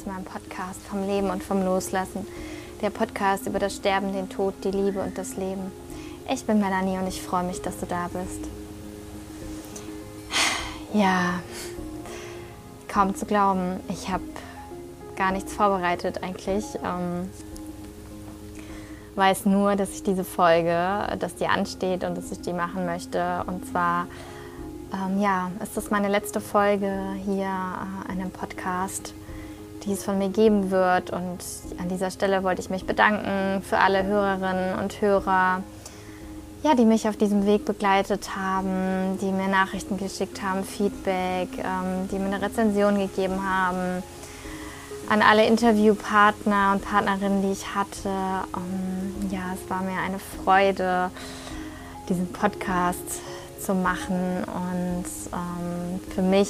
zu meinem Podcast vom Leben und vom Loslassen. Der Podcast über das Sterben, den Tod, die Liebe und das Leben. Ich bin Melanie und ich freue mich, dass du da bist. Ja, kaum zu glauben, ich habe gar nichts vorbereitet eigentlich. Ähm, weiß nur, dass ich diese Folge, dass die ansteht und dass ich die machen möchte. Und zwar, ähm, ja, ist das meine letzte Folge hier äh, in einem Podcast, die es von mir geben wird. Und an dieser Stelle wollte ich mich bedanken für alle Hörerinnen und Hörer, ja, die mich auf diesem Weg begleitet haben, die mir Nachrichten geschickt haben, Feedback, ähm, die mir eine Rezension gegeben haben an alle Interviewpartner und Partnerinnen, die ich hatte. Um, ja, es war mir eine Freude, diesen Podcast zu machen. Und ähm, für mich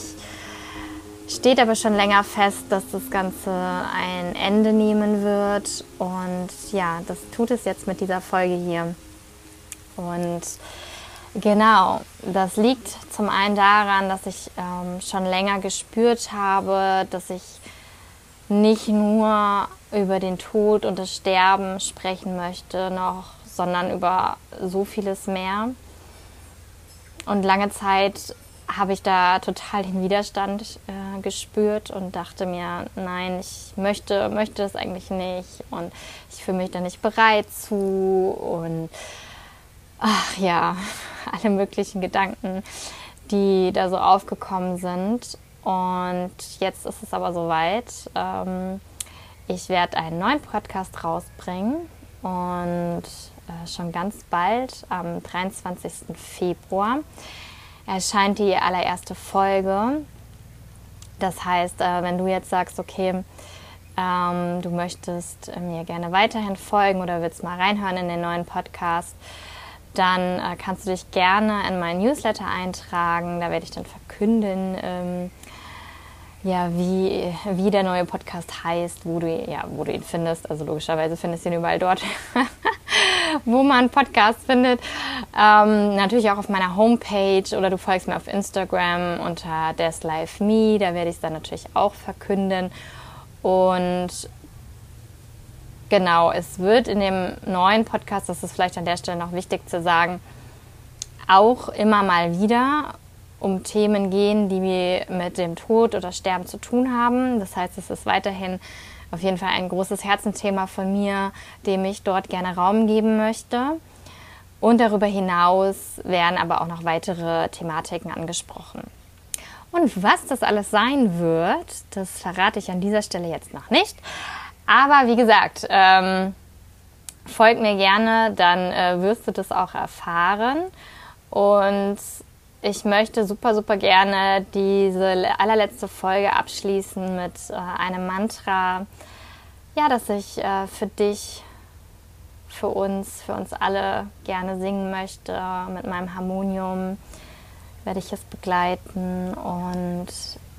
steht aber schon länger fest, dass das Ganze ein Ende nehmen wird. Und ja, das tut es jetzt mit dieser Folge hier. Und genau, das liegt zum einen daran, dass ich ähm, schon länger gespürt habe, dass ich nicht nur über den Tod und das Sterben sprechen möchte, noch, sondern über so vieles mehr. Und lange Zeit habe ich da total den Widerstand äh, gespürt und dachte mir, nein, ich möchte, möchte das eigentlich nicht und ich fühle mich da nicht bereit zu und ach ja, alle möglichen Gedanken, die da so aufgekommen sind. Und jetzt ist es aber soweit. Ähm, ich werde einen neuen Podcast rausbringen und äh, schon ganz bald, am 23. Februar, erscheint die allererste Folge. Das heißt, äh, wenn du jetzt sagst, okay, ähm, du möchtest mir gerne weiterhin folgen oder willst mal reinhören in den neuen Podcast, dann äh, kannst du dich gerne in meinen Newsletter eintragen. Da werde ich dann verkünden, ähm, ja, wie, wie der neue Podcast heißt, wo du, ja, wo du ihn findest. Also logischerweise findest du ihn überall dort, wo man Podcasts findet. Ähm, natürlich auch auf meiner Homepage oder du folgst mir auf Instagram unter Me. Da werde ich es dann natürlich auch verkünden. Und genau, es wird in dem neuen Podcast, das ist vielleicht an der Stelle noch wichtig zu sagen, auch immer mal wieder um Themen gehen, die mit dem Tod oder Sterben zu tun haben. Das heißt, es ist weiterhin auf jeden Fall ein großes Herzenthema von mir, dem ich dort gerne Raum geben möchte. Und darüber hinaus werden aber auch noch weitere Thematiken angesprochen. Und was das alles sein wird, das verrate ich an dieser Stelle jetzt noch nicht. Aber wie gesagt, ähm, folg mir gerne, dann äh, wirst du das auch erfahren. Und ich möchte super, super gerne diese allerletzte Folge abschließen mit äh, einem Mantra, ja, das ich äh, für dich, für uns, für uns alle gerne singen möchte. Mit meinem Harmonium werde ich es begleiten und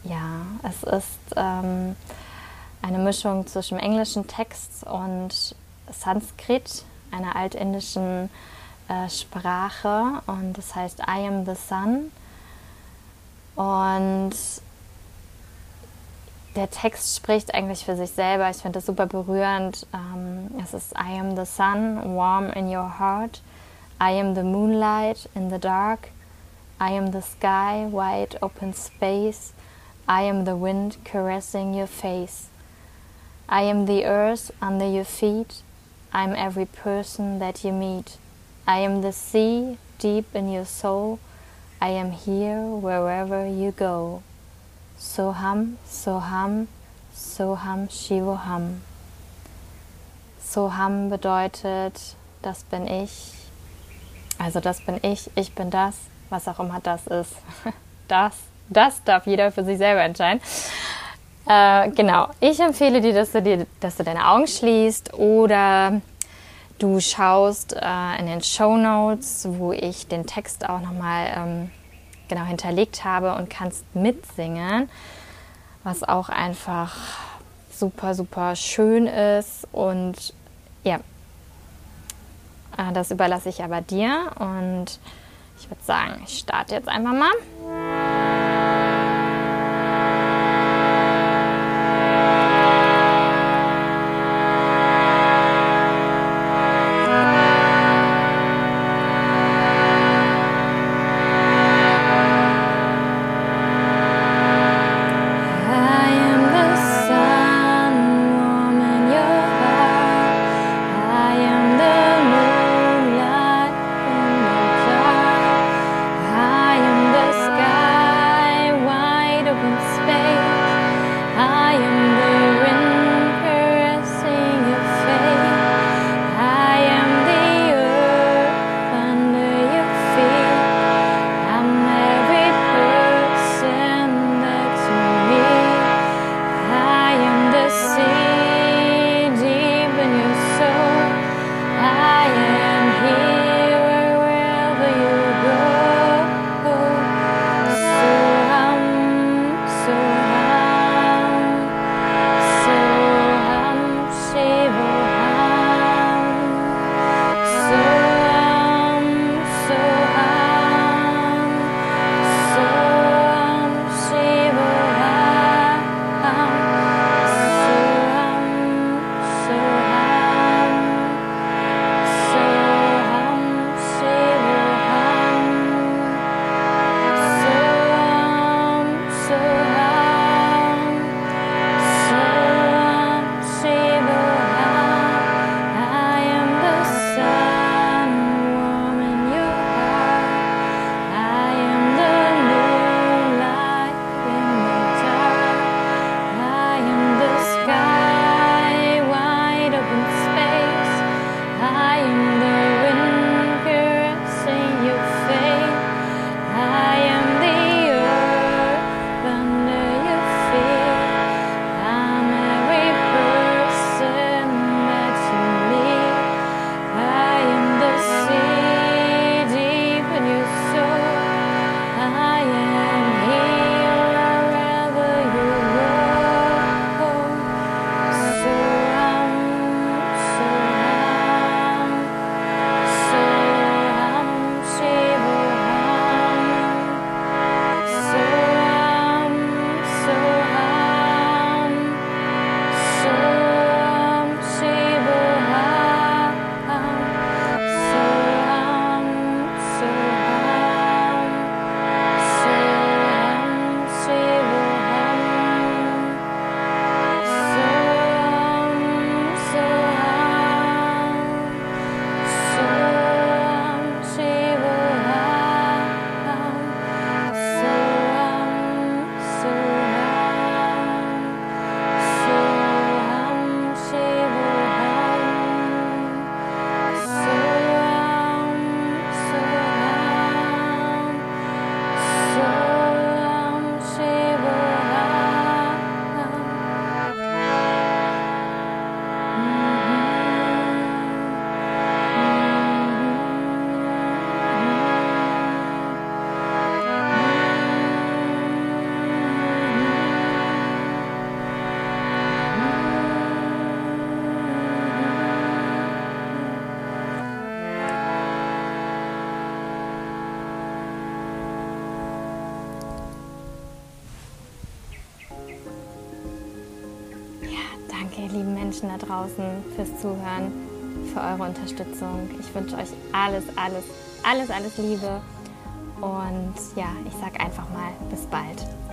ja, es ist ähm, eine Mischung zwischen englischen Text und Sanskrit, einer altindischen äh, Sprache und das heißt I am the Sun. Und der Text spricht eigentlich für sich selber. Ich finde das super berührend. Ähm, es ist I am the sun, warm in your heart. I am the moonlight in the dark. I am the sky, wide open space. I am the wind caressing your face. I am the earth under your feet. I'm every person that you meet. I am the sea deep in your soul. I am here wherever you go. Soham, Soham, Soham, Shivoham. Soham bedeutet, das bin ich. Also das bin ich, ich bin das, was auch immer das ist. Das, das darf jeder für sich selber entscheiden. Äh, genau, ich empfehle dir dass, dir, dass du deine Augen schließt oder Du schaust äh, in den Show Notes, wo ich den Text auch nochmal ähm, genau hinterlegt habe und kannst mitsingen, was auch einfach super, super schön ist. Und ja, äh, das überlasse ich aber dir. Und ich würde sagen, ich starte jetzt einfach mal. Menschen da draußen fürs Zuhören, für eure Unterstützung. Ich wünsche euch alles, alles, alles, alles Liebe. Und ja, ich sage einfach mal bis bald.